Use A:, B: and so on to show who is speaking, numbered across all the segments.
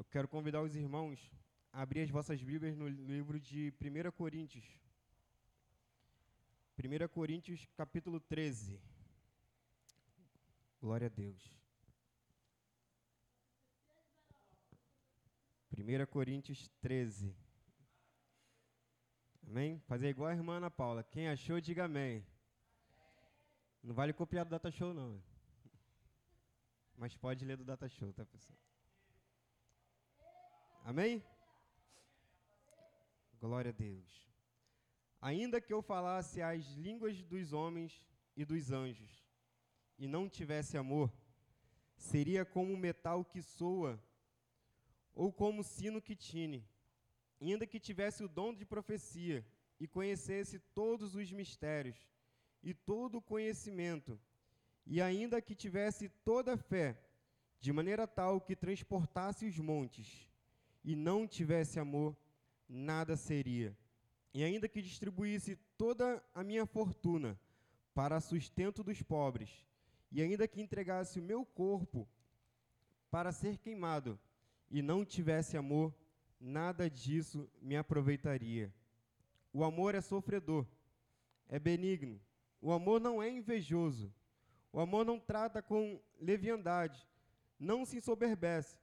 A: Eu quero convidar os irmãos a abrir as vossas Bíblias no livro de 1 Coríntios. 1 Coríntios, capítulo 13. Glória a Deus. 1 Coríntios 13. Amém? Fazer igual a irmã Ana Paula. Quem achou, diga amém. Não vale copiar do Data Show, não. Mas pode ler do Data Show, tá, pessoal? Amém? Glória a Deus. Ainda que eu falasse as línguas dos homens e dos anjos, e não tivesse amor, seria como metal que soa, ou como sino que tine. Ainda que tivesse o dom de profecia e conhecesse todos os mistérios e todo o conhecimento, e ainda que tivesse toda a fé, de maneira tal que transportasse os montes, e não tivesse amor, nada seria. E ainda que distribuísse toda a minha fortuna para sustento dos pobres, e ainda que entregasse o meu corpo para ser queimado, e não tivesse amor, nada disso me aproveitaria. O amor é sofredor, é benigno. O amor não é invejoso. O amor não trata com leviandade, não se ensoberbece,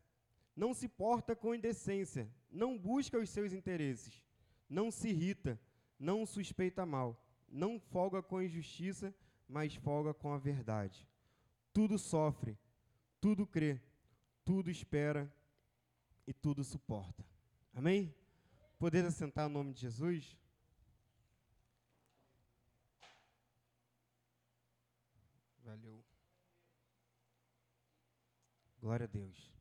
A: não se porta com indecência, não busca os seus interesses, não se irrita, não suspeita mal, não folga com a injustiça, mas folga com a verdade. Tudo sofre, tudo crê, tudo espera e tudo suporta. Amém? Poder assentar no nome de Jesus? Valeu. Glória a Deus.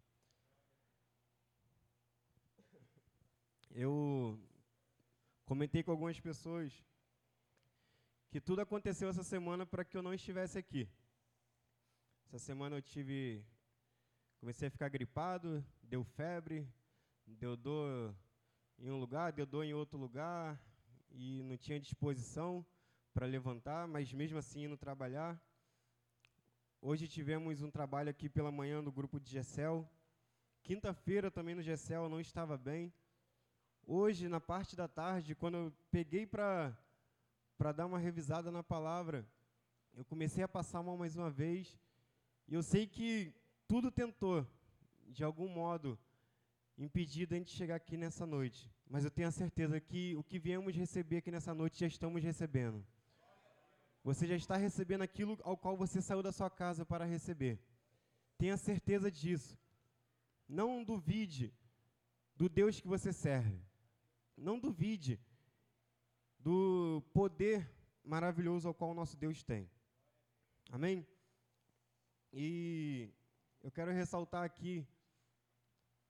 A: Eu comentei com algumas pessoas que tudo aconteceu essa semana para que eu não estivesse aqui. Essa semana eu tive. Comecei a ficar gripado, deu febre, deu dor em um lugar, deu dor em outro lugar, e não tinha disposição para levantar, mas mesmo assim indo trabalhar. Hoje tivemos um trabalho aqui pela manhã do grupo de Gessel. Quinta-feira também no Gessel eu não estava bem. Hoje, na parte da tarde, quando eu peguei para dar uma revisada na palavra, eu comecei a passar mal mais uma vez. E eu sei que tudo tentou, de algum modo, impedir a gente chegar aqui nessa noite. Mas eu tenho a certeza que o que viemos receber aqui nessa noite já estamos recebendo. Você já está recebendo aquilo ao qual você saiu da sua casa para receber. Tenha certeza disso. Não duvide do Deus que você serve. Não duvide do poder maravilhoso ao qual o nosso Deus tem. Amém? E eu quero ressaltar aqui,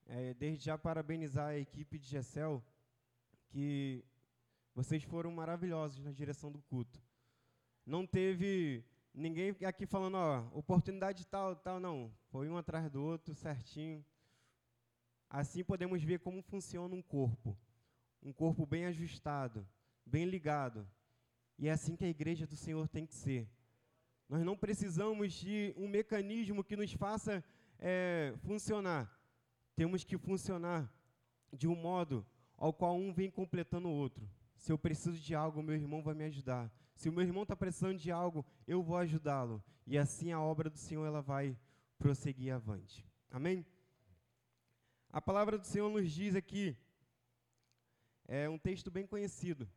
A: é, desde já parabenizar a equipe de Gessel, que vocês foram maravilhosos na direção do culto. Não teve ninguém aqui falando, ó, oportunidade tal, tal, não. Foi um atrás do outro, certinho. Assim podemos ver como funciona um corpo um corpo bem ajustado, bem ligado. E é assim que a igreja do Senhor tem que ser. Nós não precisamos de um mecanismo que nos faça é, funcionar. Temos que funcionar de um modo ao qual um vem completando o outro. Se eu preciso de algo, meu irmão vai me ajudar. Se o meu irmão está precisando de algo, eu vou ajudá-lo. E assim a obra do Senhor ela vai prosseguir avante. Amém? A palavra do Senhor nos diz aqui é um texto bem conhecido.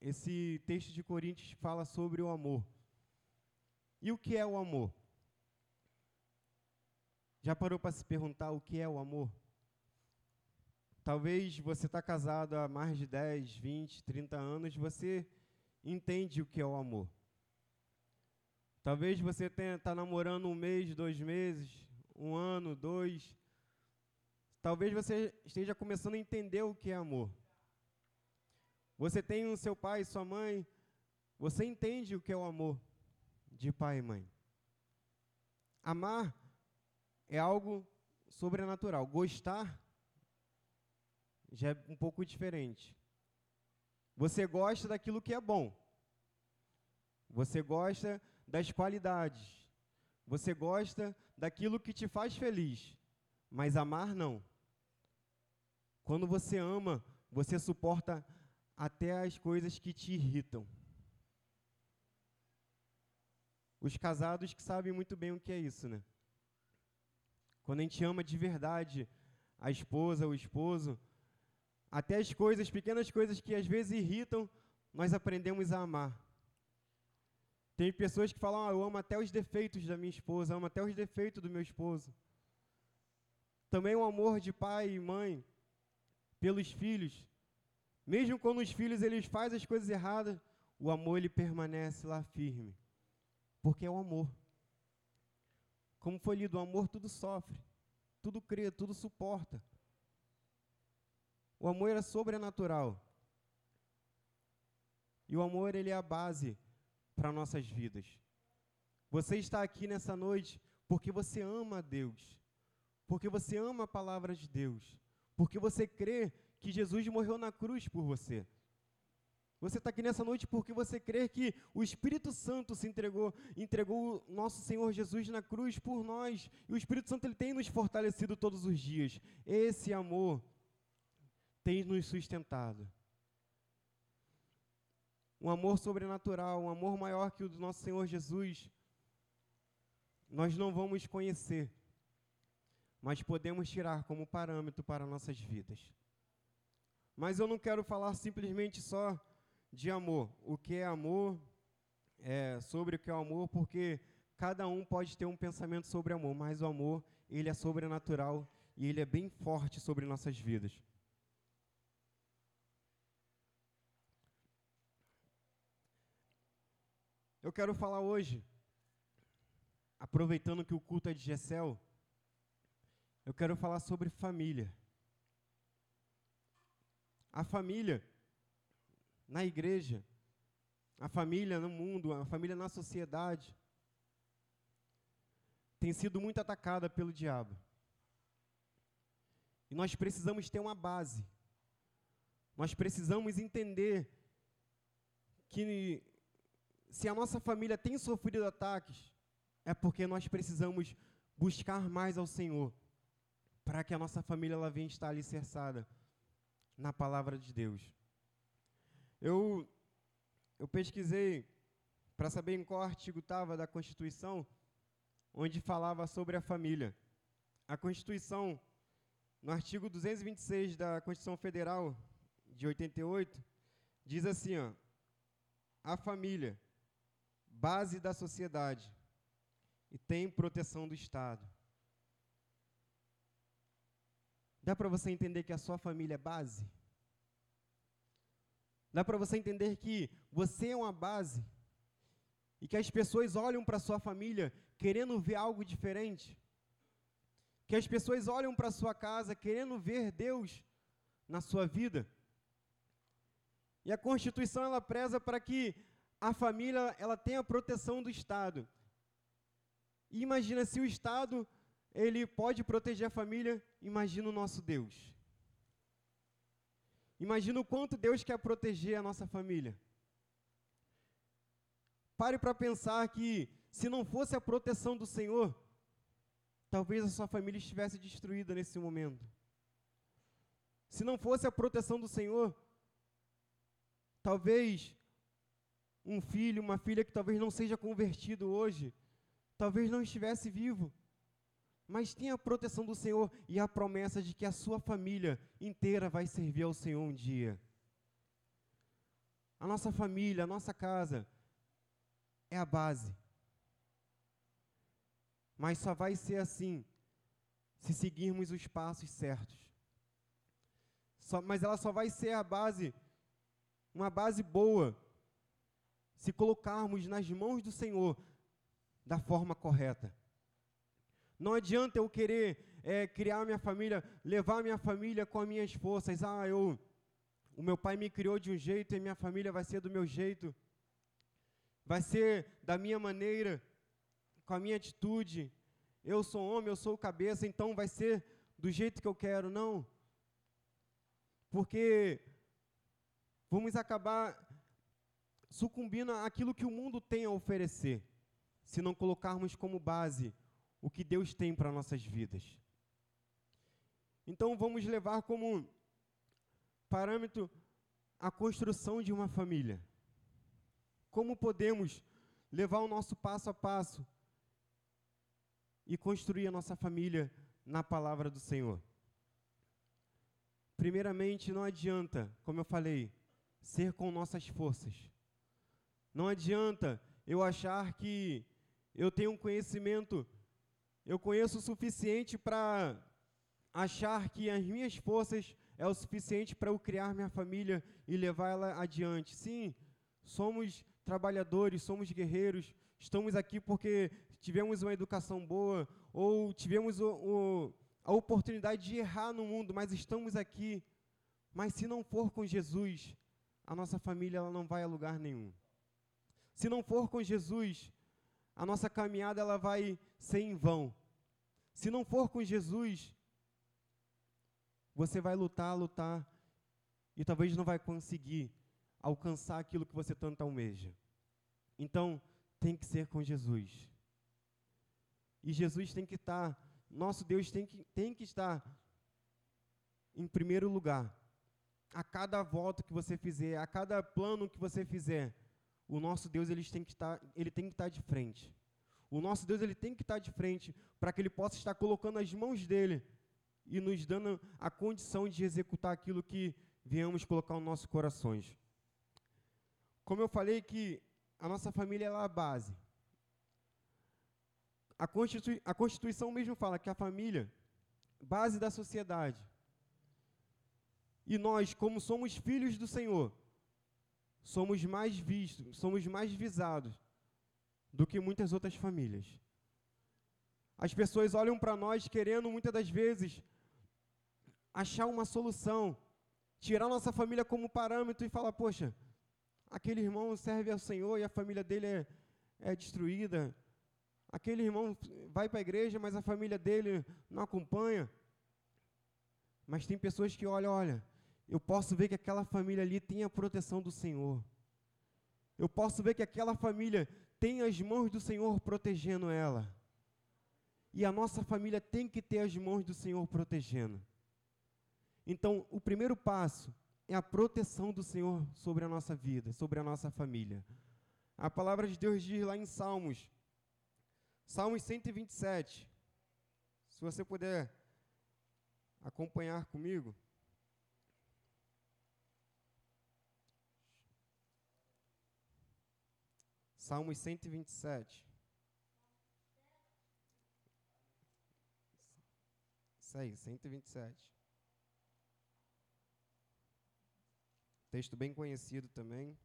A: Esse texto de Coríntios fala sobre o amor. E o que é o amor? Já parou para se perguntar o que é o amor? Talvez você está casado há mais de 10, 20, 30 anos, você entende o que é o amor. Talvez você está namorando um mês, dois meses, um ano, dois, Talvez você esteja começando a entender o que é amor. Você tem o seu pai sua mãe, você entende o que é o amor de pai e mãe. Amar é algo sobrenatural. Gostar já é um pouco diferente. Você gosta daquilo que é bom. Você gosta das qualidades. Você gosta daquilo que te faz feliz. Mas amar não. Quando você ama, você suporta até as coisas que te irritam. Os casados que sabem muito bem o que é isso, né? Quando a gente ama de verdade a esposa, o esposo, até as coisas, pequenas coisas que às vezes irritam, nós aprendemos a amar. Tem pessoas que falam, ah, eu amo até os defeitos da minha esposa, amo até os defeitos do meu esposo. Também o amor de pai e mãe pelos filhos. Mesmo quando os filhos eles fazem as coisas erradas, o amor ele permanece lá firme. Porque é o amor. Como foi lido, o amor tudo sofre, tudo crê, tudo suporta. O amor é sobrenatural. E o amor ele é a base para nossas vidas. Você está aqui nessa noite porque você ama a Deus, porque você ama a palavra de Deus, porque você crê que Jesus morreu na cruz por você. Você está aqui nessa noite porque você crê que o Espírito Santo se entregou, entregou o nosso Senhor Jesus na cruz por nós. E o Espírito Santo ele tem nos fortalecido todos os dias. Esse amor tem nos sustentado. Um amor sobrenatural, um amor maior que o do nosso Senhor Jesus. Nós não vamos conhecer, mas podemos tirar como parâmetro para nossas vidas. Mas eu não quero falar simplesmente só de amor. O que é amor, é, sobre o que é o amor, porque cada um pode ter um pensamento sobre amor, mas o amor, ele é sobrenatural e ele é bem forte sobre nossas vidas. Eu quero falar hoje, aproveitando que o culto é de Gessel, eu quero falar sobre família. A família na igreja, a família no mundo, a família na sociedade, tem sido muito atacada pelo diabo. E nós precisamos ter uma base. Nós precisamos entender que se a nossa família tem sofrido ataques, é porque nós precisamos buscar mais ao Senhor, para que a nossa família ela venha estar alicerçada na palavra de Deus. Eu, eu pesquisei para saber em qual artigo estava da Constituição, onde falava sobre a família. A Constituição, no artigo 226 da Constituição Federal de 88, diz assim: ó, a família, base da sociedade, e tem proteção do Estado. Dá para você entender que a sua família é base? Dá para você entender que você é uma base e que as pessoas olham para sua família querendo ver algo diferente. Que as pessoas olham para sua casa querendo ver Deus na sua vida. E a Constituição ela preza para que a família ela tenha a proteção do Estado. E imagina se o Estado ele pode proteger a família, imagina o nosso Deus. Imagina o quanto Deus quer proteger a nossa família. Pare para pensar que, se não fosse a proteção do Senhor, talvez a sua família estivesse destruída nesse momento. Se não fosse a proteção do Senhor, talvez um filho, uma filha que talvez não seja convertido hoje, talvez não estivesse vivo mas tenha a proteção do Senhor e a promessa de que a sua família inteira vai servir ao Senhor um dia. A nossa família, a nossa casa é a base. Mas só vai ser assim se seguirmos os passos certos. Só, mas ela só vai ser a base, uma base boa, se colocarmos nas mãos do Senhor da forma correta. Não adianta eu querer é, criar minha família, levar minha família com as minhas forças. Ah, eu, o meu pai me criou de um jeito e minha família vai ser do meu jeito. Vai ser da minha maneira, com a minha atitude. Eu sou homem, eu sou cabeça, então vai ser do jeito que eu quero. Não. Porque vamos acabar sucumbindo àquilo que o mundo tem a oferecer, se não colocarmos como base o que Deus tem para nossas vidas. Então vamos levar como parâmetro a construção de uma família. Como podemos levar o nosso passo a passo e construir a nossa família na palavra do Senhor? Primeiramente, não adianta, como eu falei, ser com nossas forças. Não adianta eu achar que eu tenho um conhecimento, eu conheço o suficiente para achar que as minhas forças é o suficiente para eu criar minha família e levar ela adiante. Sim, somos trabalhadores, somos guerreiros, estamos aqui porque tivemos uma educação boa ou tivemos o, o, a oportunidade de errar no mundo, mas estamos aqui. Mas se não for com Jesus, a nossa família ela não vai a lugar nenhum. Se não for com Jesus, a nossa caminhada ela vai ser em vão. Se não for com Jesus, você vai lutar, lutar e talvez não vai conseguir alcançar aquilo que você tanto almeja. Então, tem que ser com Jesus. E Jesus tem que estar, nosso Deus tem que, tem que estar em primeiro lugar. A cada volta que você fizer, a cada plano que você fizer, o nosso Deus ele tem que estar, ele tem que estar de frente. O nosso Deus ele tem que estar de frente para que ele possa estar colocando as mãos dele e nos dando a condição de executar aquilo que viemos colocar nos nossos corações. Como eu falei que a nossa família é a base. A, Constitui a Constituição mesmo fala que a família, base da sociedade. E nós, como somos filhos do Senhor, somos mais vistos, somos mais visados do que muitas outras famílias. As pessoas olham para nós querendo muitas das vezes achar uma solução, tirar nossa família como parâmetro e falar: poxa, aquele irmão serve ao Senhor e a família dele é, é destruída. Aquele irmão vai para a igreja, mas a família dele não acompanha. Mas tem pessoas que olham, olha, eu posso ver que aquela família ali tem a proteção do Senhor. Eu posso ver que aquela família tem as mãos do Senhor protegendo ela. E a nossa família tem que ter as mãos do Senhor protegendo. Então, o primeiro passo é a proteção do Senhor sobre a nossa vida, sobre a nossa família. A palavra de Deus diz lá em Salmos, Salmos 127. Se você puder acompanhar comigo. Salmos 127. Isso aí, 127. Texto bem conhecido também.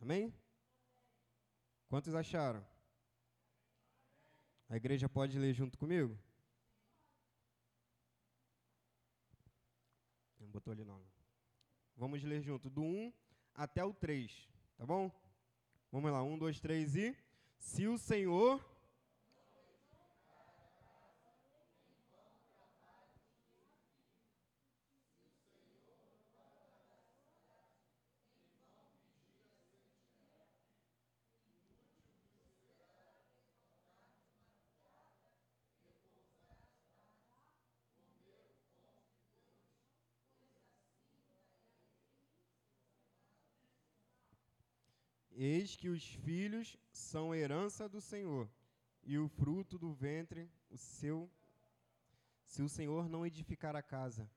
A: Amém? Quantos acharam? A igreja pode ler junto comigo? Botou ali não. Vamos ler junto, do 1 até o 3, tá bom? Vamos lá, 1, 2, 3 e. Se o Senhor Eis que os filhos são herança do Senhor, e o fruto do ventre o seu, se o Senhor não edificar a casa.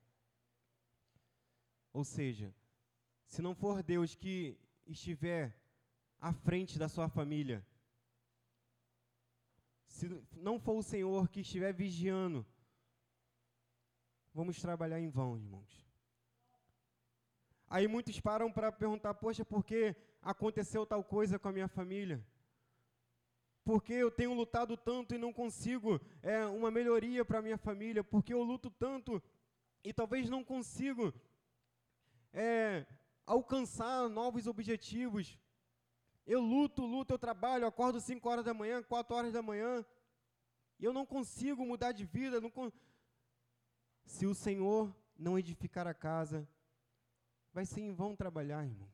A: Ou seja, se não for Deus que estiver à frente da sua família, se não for o Senhor que estiver vigiando, vamos trabalhar em vão, irmãos. Aí muitos param para perguntar: poxa, por que aconteceu tal coisa com a minha família? Porque eu tenho lutado tanto e não consigo é, uma melhoria para a minha família? Porque eu luto tanto e talvez não consigo é, alcançar novos objetivos? Eu luto, luto, eu trabalho, acordo 5 horas da manhã, 4 horas da manhã, e eu não consigo mudar de vida. Não con... Se o Senhor não edificar a casa, vai ser em vão trabalhar, irmãos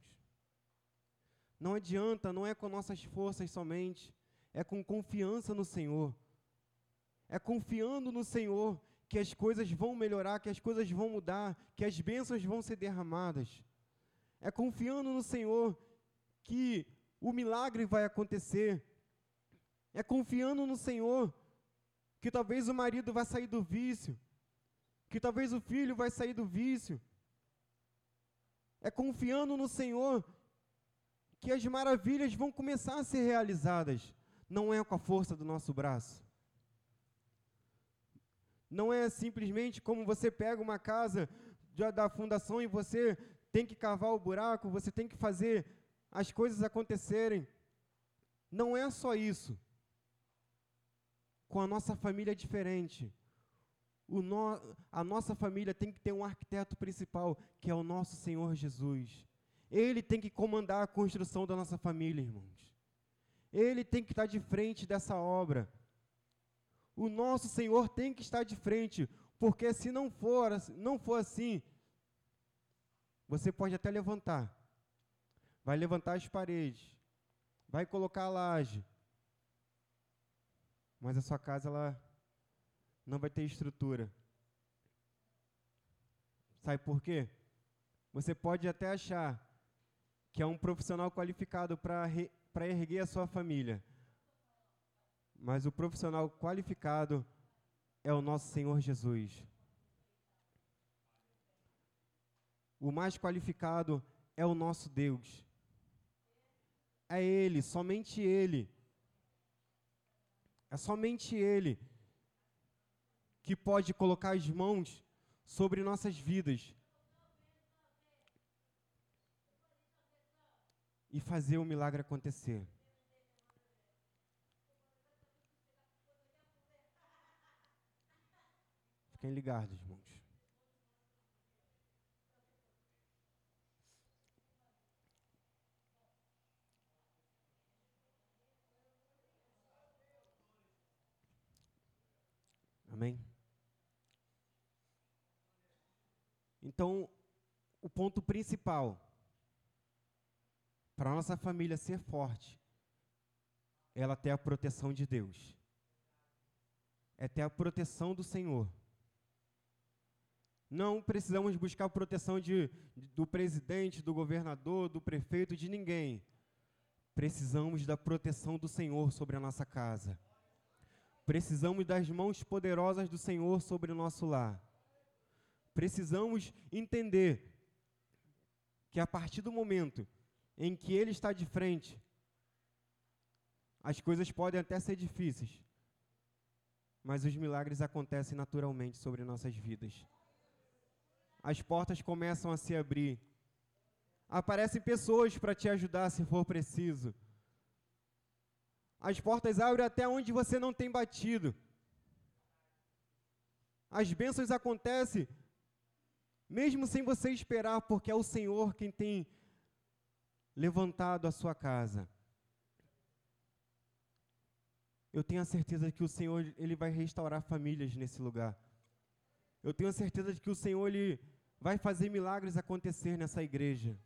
A: Não adianta, não é com nossas forças somente, é com confiança no Senhor. É confiando no Senhor que as coisas vão melhorar, que as coisas vão mudar, que as bênçãos vão ser derramadas. É confiando no Senhor que o milagre vai acontecer. É confiando no Senhor que talvez o marido vai sair do vício, que talvez o filho vai sair do vício. É confiando no Senhor que as maravilhas vão começar a ser realizadas. Não é com a força do nosso braço. Não é simplesmente como você pega uma casa da fundação e você tem que cavar o buraco, você tem que fazer as coisas acontecerem. Não é só isso. Com a nossa família é diferente. No, a nossa família tem que ter um arquiteto principal, que é o nosso Senhor Jesus. Ele tem que comandar a construção da nossa família, irmãos. Ele tem que estar de frente dessa obra. O nosso Senhor tem que estar de frente, porque se não for, não for assim, você pode até levantar. Vai levantar as paredes, vai colocar a laje. Mas a sua casa ela não vai ter estrutura. Sabe por quê? Você pode até achar que é um profissional qualificado para erguer a sua família, mas o profissional qualificado é o nosso Senhor Jesus. O mais qualificado é o nosso Deus. É Ele, somente Ele. É somente Ele que pode colocar as mãos sobre nossas vidas e fazer o milagre acontecer. Fiquem ligados, irmãos. Amém? Então, o ponto principal para a nossa família ser forte, ela ter a proteção de Deus, é ter a proteção do Senhor. Não precisamos buscar proteção de, do presidente, do governador, do prefeito, de ninguém. Precisamos da proteção do Senhor sobre a nossa casa. Precisamos das mãos poderosas do Senhor sobre o nosso lar. Precisamos entender que a partir do momento em que Ele está de frente, as coisas podem até ser difíceis, mas os milagres acontecem naturalmente sobre nossas vidas as portas começam a se abrir. Aparecem pessoas para te ajudar se for preciso. As portas abrem até onde você não tem batido. As bênçãos acontecem mesmo sem você esperar, porque é o Senhor quem tem levantado a sua casa. Eu tenho a certeza que o Senhor ele vai restaurar famílias nesse lugar. Eu tenho a certeza de que o Senhor ele vai fazer milagres acontecer nessa igreja.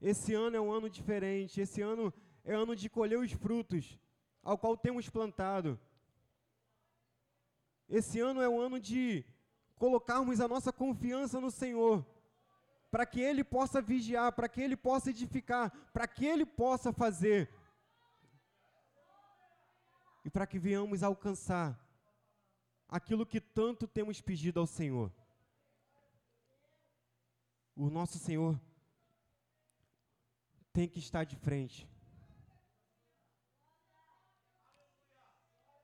A: Esse ano é um ano diferente, esse ano é ano de colher os frutos ao qual temos plantado. Esse ano é um ano de colocarmos a nossa confiança no Senhor, para que Ele possa vigiar, para que Ele possa edificar, para que Ele possa fazer, e para que venhamos alcançar aquilo que tanto temos pedido ao Senhor. O nosso Senhor tem que estar de frente.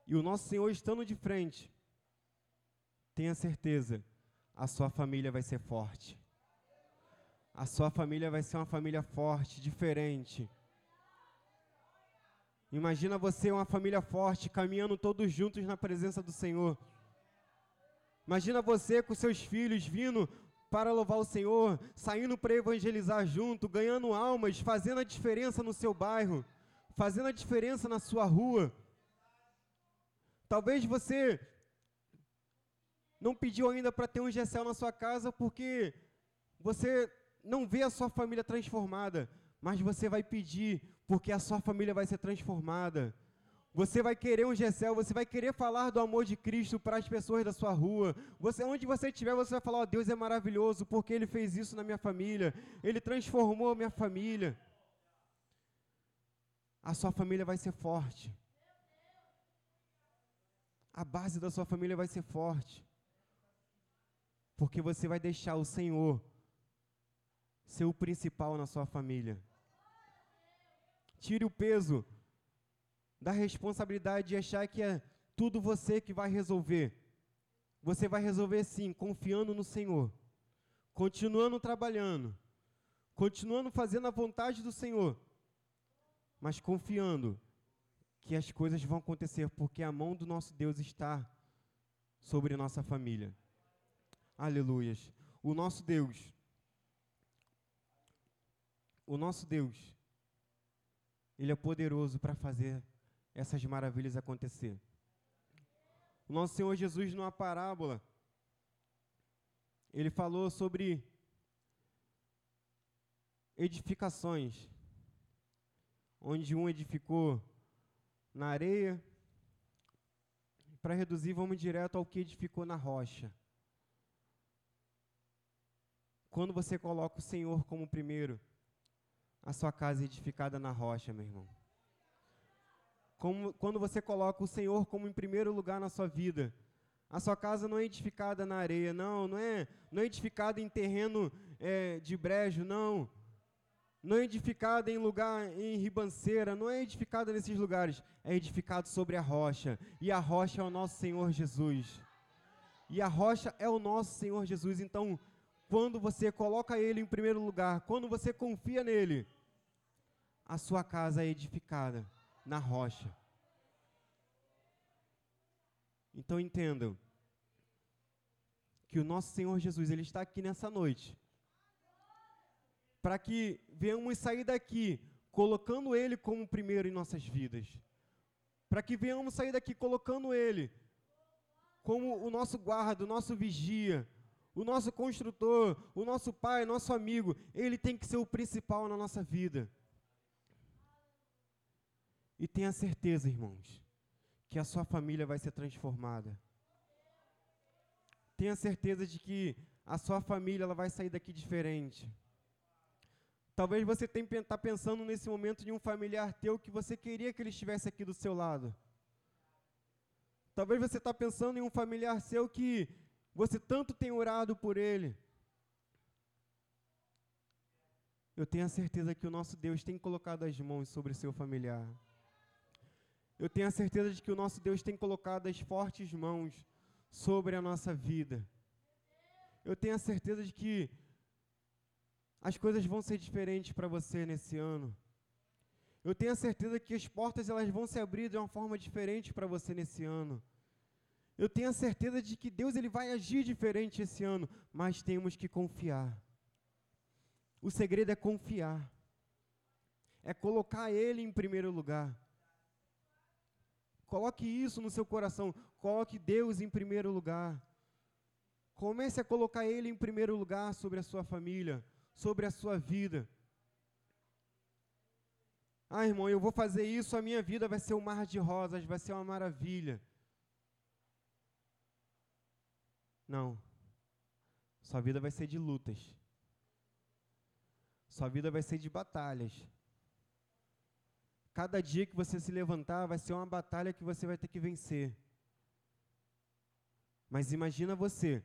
A: E o nosso Senhor estando de frente, tenha certeza, a sua família vai ser forte. A sua família vai ser uma família forte, diferente. Imagina você uma família forte, caminhando todos juntos na presença do Senhor. Imagina você com seus filhos vindo para louvar o Senhor, saindo para evangelizar junto, ganhando almas, fazendo a diferença no seu bairro, fazendo a diferença na sua rua. Talvez você não pediu ainda para ter um GCL na sua casa porque você não vê a sua família transformada, mas você vai pedir, porque a sua família vai ser transformada. Você vai querer um Gessel, você vai querer falar do amor de Cristo para as pessoas da sua rua. Você, onde você estiver, você vai falar: oh, Deus é maravilhoso, porque Ele fez isso na minha família. Ele transformou a minha família. A sua família vai ser forte. A base da sua família vai ser forte. Porque você vai deixar o Senhor ser o principal na sua família. Tire o peso da responsabilidade de achar que é tudo você que vai resolver. Você vai resolver sim, confiando no Senhor, continuando trabalhando, continuando fazendo a vontade do Senhor, mas confiando que as coisas vão acontecer, porque a mão do nosso Deus está sobre nossa família. Aleluias. O nosso Deus, o nosso Deus, Ele é poderoso para fazer essas maravilhas acontecer. O nosso Senhor Jesus, numa parábola, ele falou sobre edificações, onde um edificou na areia, para reduzir, vamos direto ao que edificou na rocha. Quando você coloca o Senhor como primeiro, a sua casa é edificada na rocha, meu irmão. Como, quando você coloca o Senhor como em primeiro lugar na sua vida, a sua casa não é edificada na areia, não, não é, não é edificada em terreno é, de brejo, não. Não é edificada em lugar em ribanceira, não é edificada nesses lugares, é edificado sobre a rocha. E a rocha é o nosso Senhor Jesus. E a rocha é o nosso Senhor Jesus. Então, quando você coloca Ele em primeiro lugar, quando você confia nele, a sua casa é edificada na rocha. Então entendam que o nosso Senhor Jesus, ele está aqui nessa noite para que venhamos sair daqui colocando ele como primeiro em nossas vidas. Para que venhamos sair daqui colocando ele como o nosso guarda, o nosso vigia, o nosso construtor, o nosso pai, nosso amigo, ele tem que ser o principal na nossa vida. E tenha certeza, irmãos, que a sua família vai ser transformada. Tenha certeza de que a sua família ela vai sair daqui diferente. Talvez você estar tá pensando nesse momento em um familiar teu que você queria que ele estivesse aqui do seu lado. Talvez você está pensando em um familiar seu que você tanto tem orado por ele. Eu tenho a certeza que o nosso Deus tem colocado as mãos sobre o seu familiar. Eu tenho a certeza de que o nosso Deus tem colocado as fortes mãos sobre a nossa vida. Eu tenho a certeza de que as coisas vão ser diferentes para você nesse ano. Eu tenho a certeza que as portas elas vão se abrir de uma forma diferente para você nesse ano. Eu tenho a certeza de que Deus ele vai agir diferente esse ano, mas temos que confiar. O segredo é confiar. É colocar ele em primeiro lugar. Coloque isso no seu coração. Coloque Deus em primeiro lugar. Comece a colocar Ele em primeiro lugar sobre a sua família, sobre a sua vida. Ah, irmão, eu vou fazer isso, a minha vida vai ser um mar de rosas, vai ser uma maravilha. Não. Sua vida vai ser de lutas. Sua vida vai ser de batalhas. Cada dia que você se levantar vai ser uma batalha que você vai ter que vencer. Mas imagina você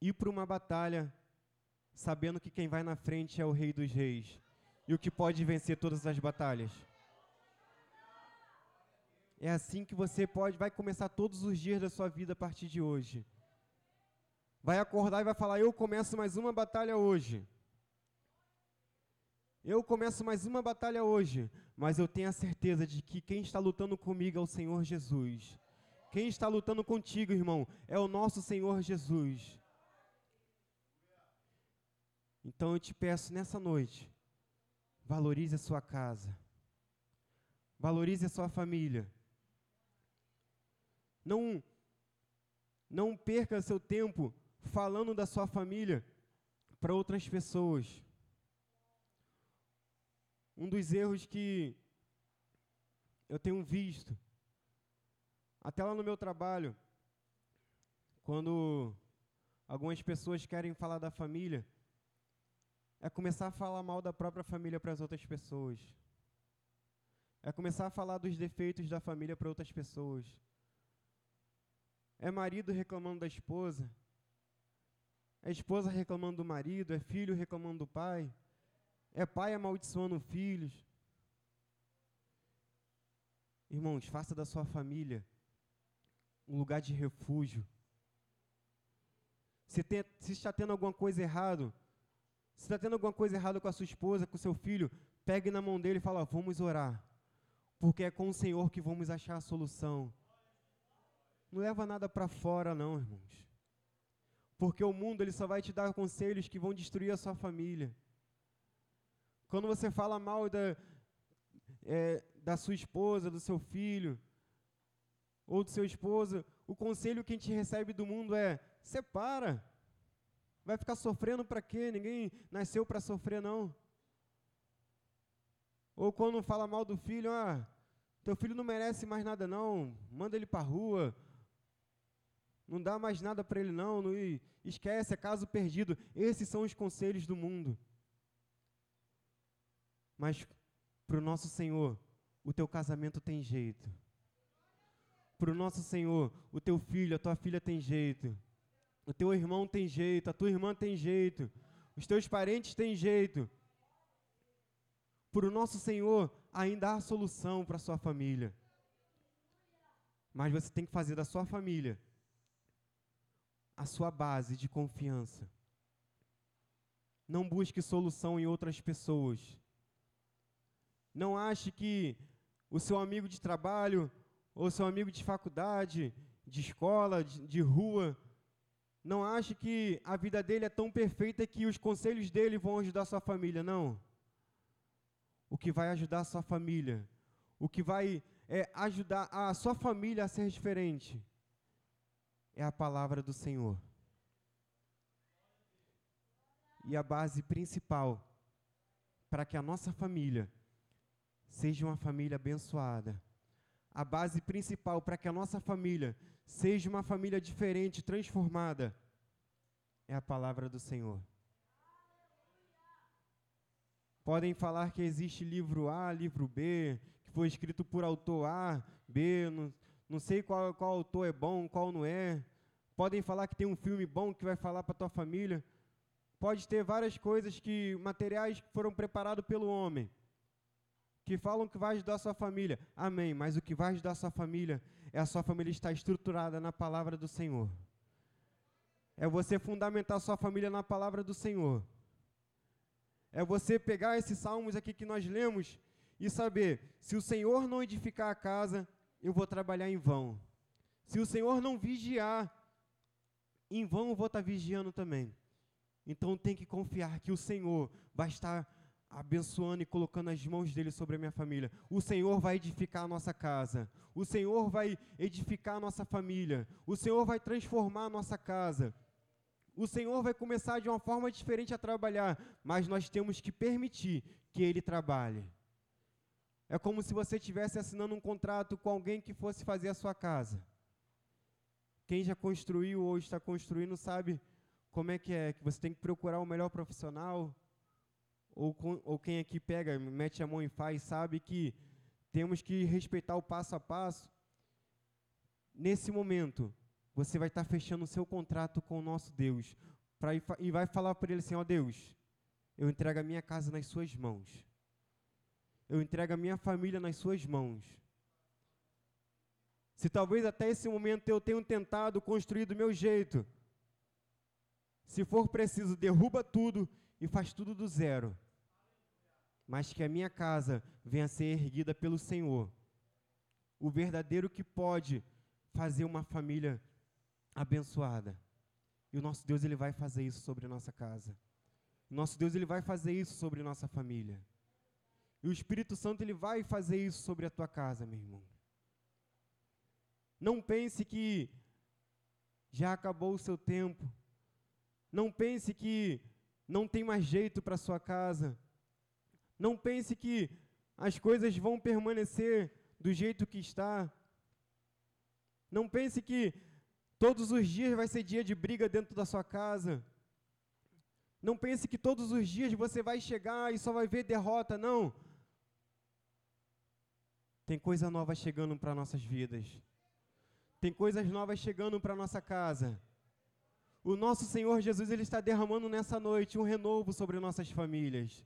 A: ir para uma batalha sabendo que quem vai na frente é o Rei dos Reis e o que pode vencer todas as batalhas. É assim que você pode, vai começar todos os dias da sua vida a partir de hoje. Vai acordar e vai falar: Eu começo mais uma batalha hoje. Eu começo mais uma batalha hoje, mas eu tenho a certeza de que quem está lutando comigo é o Senhor Jesus. Quem está lutando contigo, irmão, é o nosso Senhor Jesus. Então eu te peço nessa noite, valorize a sua casa, valorize a sua família. Não, não perca seu tempo falando da sua família para outras pessoas. um dos erros que eu tenho visto, até lá no meu trabalho, quando algumas pessoas querem falar da família, é começar a falar mal da própria família para as outras pessoas. É começar a falar dos defeitos da família para outras pessoas. É marido reclamando da esposa. É esposa reclamando do marido. É filho reclamando do pai. É pai amaldiçoando filhos. Irmãos, faça da sua família um lugar de refúgio. Se, tem, se está tendo alguma coisa errada, se está tendo alguma coisa errada com a sua esposa, com o seu filho, pegue na mão dele e fala: vamos orar, porque é com o Senhor que vamos achar a solução. Não leva nada para fora, não, irmãos. Porque o mundo ele só vai te dar conselhos que vão destruir a sua família. Quando você fala mal da, é, da sua esposa, do seu filho, ou do seu esposo, o conselho que a gente recebe do mundo é: separa. Vai ficar sofrendo para quê? Ninguém nasceu para sofrer, não. Ou quando fala mal do filho, ah, teu filho não merece mais nada, não. Manda ele para a rua. Não dá mais nada para ele, não. não. Esquece, é caso perdido. Esses são os conselhos do mundo. Mas para o nosso Senhor, o teu casamento tem jeito. Para o nosso Senhor, o teu filho, a tua filha tem jeito. O teu irmão tem jeito, a tua irmã tem jeito, os teus parentes têm jeito. Por o nosso Senhor ainda há solução para a sua família. Mas você tem que fazer da sua família a sua base de confiança. Não busque solução em outras pessoas. Não ache que o seu amigo de trabalho, ou seu amigo de faculdade, de escola, de, de rua, não ache que a vida dele é tão perfeita que os conselhos dele vão ajudar sua família, não. O que vai ajudar sua família, o que vai é, ajudar a sua família a ser diferente, é a palavra do Senhor. E a base principal para que a nossa família seja uma família abençoada. A base principal para que a nossa família seja uma família diferente, transformada, é a palavra do Senhor. Podem falar que existe livro A, livro B, que foi escrito por autor A, B, não, não sei qual, qual autor é bom, qual não é. Podem falar que tem um filme bom que vai falar para tua família. Pode ter várias coisas que materiais que foram preparados pelo homem que falam que vai ajudar a sua família. Amém. Mas o que vai ajudar a sua família é a sua família estar estruturada na palavra do Senhor. É você fundamentar a sua família na palavra do Senhor. É você pegar esses salmos aqui que nós lemos e saber: se o Senhor não edificar a casa, eu vou trabalhar em vão. Se o Senhor não vigiar, em vão eu vou estar vigiando também. Então tem que confiar que o Senhor vai estar abençoando e colocando as mãos dele sobre a minha família. O Senhor vai edificar a nossa casa. O Senhor vai edificar a nossa família. O Senhor vai transformar a nossa casa. O Senhor vai começar de uma forma diferente a trabalhar, mas nós temos que permitir que ele trabalhe. É como se você estivesse assinando um contrato com alguém que fosse fazer a sua casa. Quem já construiu ou está construindo sabe como é que é, que você tem que procurar o melhor profissional, ou, ou quem aqui pega, mete a mão e faz, sabe que temos que respeitar o passo a passo. Nesse momento, você vai estar fechando o seu contrato com o nosso Deus pra, e vai falar para ele assim: Ó oh Deus, eu entrego a minha casa nas Suas mãos, eu entrego a minha família nas Suas mãos. Se talvez até esse momento eu tenha tentado construir do meu jeito, se for preciso, derruba tudo e faz tudo do zero mas que a minha casa venha a ser erguida pelo Senhor. O verdadeiro que pode fazer uma família abençoada. E o nosso Deus ele vai fazer isso sobre a nossa casa. O nosso Deus ele vai fazer isso sobre a nossa família. E o Espírito Santo ele vai fazer isso sobre a tua casa, meu irmão. Não pense que já acabou o seu tempo. Não pense que não tem mais jeito para sua casa. Não pense que as coisas vão permanecer do jeito que está. Não pense que todos os dias vai ser dia de briga dentro da sua casa. Não pense que todos os dias você vai chegar e só vai ver derrota, não. Tem coisa nova chegando para nossas vidas. Tem coisas novas chegando para nossa casa. O nosso Senhor Jesus ele está derramando nessa noite um renovo sobre nossas famílias.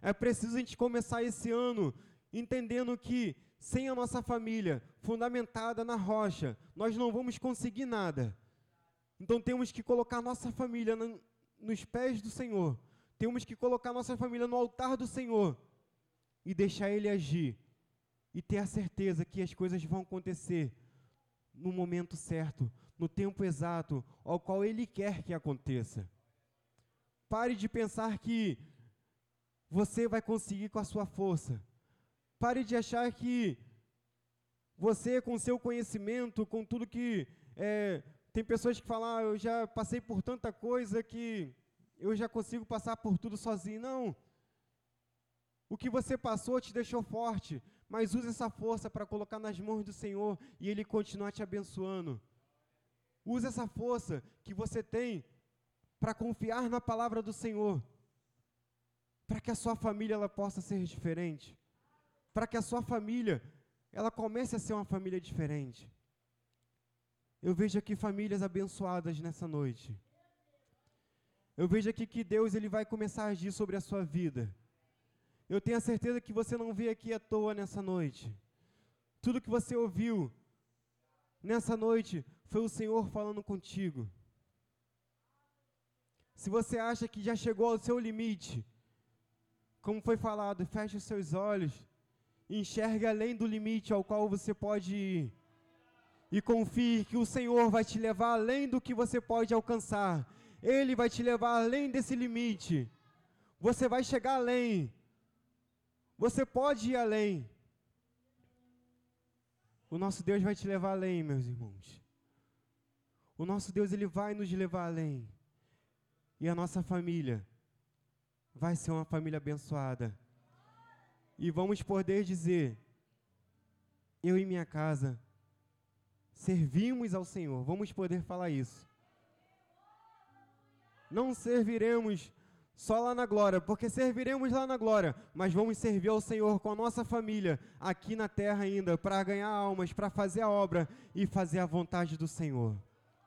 A: É preciso a gente começar esse ano entendendo que sem a nossa família fundamentada na rocha, nós não vamos conseguir nada. Então temos que colocar nossa família nos pés do Senhor. Temos que colocar nossa família no altar do Senhor e deixar Ele agir e ter a certeza que as coisas vão acontecer no momento certo, no tempo exato ao qual Ele quer que aconteça. Pare de pensar que você vai conseguir com a sua força. Pare de achar que você, com seu conhecimento, com tudo que é, tem pessoas que falam, ah, eu já passei por tanta coisa que eu já consigo passar por tudo sozinho. Não. O que você passou te deixou forte, mas use essa força para colocar nas mãos do Senhor e Ele continuar te abençoando. Use essa força que você tem para confiar na palavra do Senhor, para que a sua família ela possa ser diferente, para que a sua família ela comece a ser uma família diferente. Eu vejo aqui famílias abençoadas nessa noite. Eu vejo aqui que Deus ele vai começar a agir sobre a sua vida. Eu tenho a certeza que você não veio aqui à toa nessa noite. Tudo que você ouviu nessa noite foi o Senhor falando contigo. Se você acha que já chegou ao seu limite, como foi falado, feche os seus olhos, enxergue além do limite ao qual você pode ir e confie que o Senhor vai te levar além do que você pode alcançar. Ele vai te levar além desse limite. Você vai chegar além. Você pode ir além. O nosso Deus vai te levar além, meus irmãos. O nosso Deus ele vai nos levar além. E a nossa família vai ser uma família abençoada. E vamos poder dizer: eu e minha casa servimos ao Senhor. Vamos poder falar isso. Não serviremos só lá na glória, porque serviremos lá na glória, mas vamos servir ao Senhor com a nossa família aqui na terra ainda, para ganhar almas, para fazer a obra e fazer a vontade do Senhor.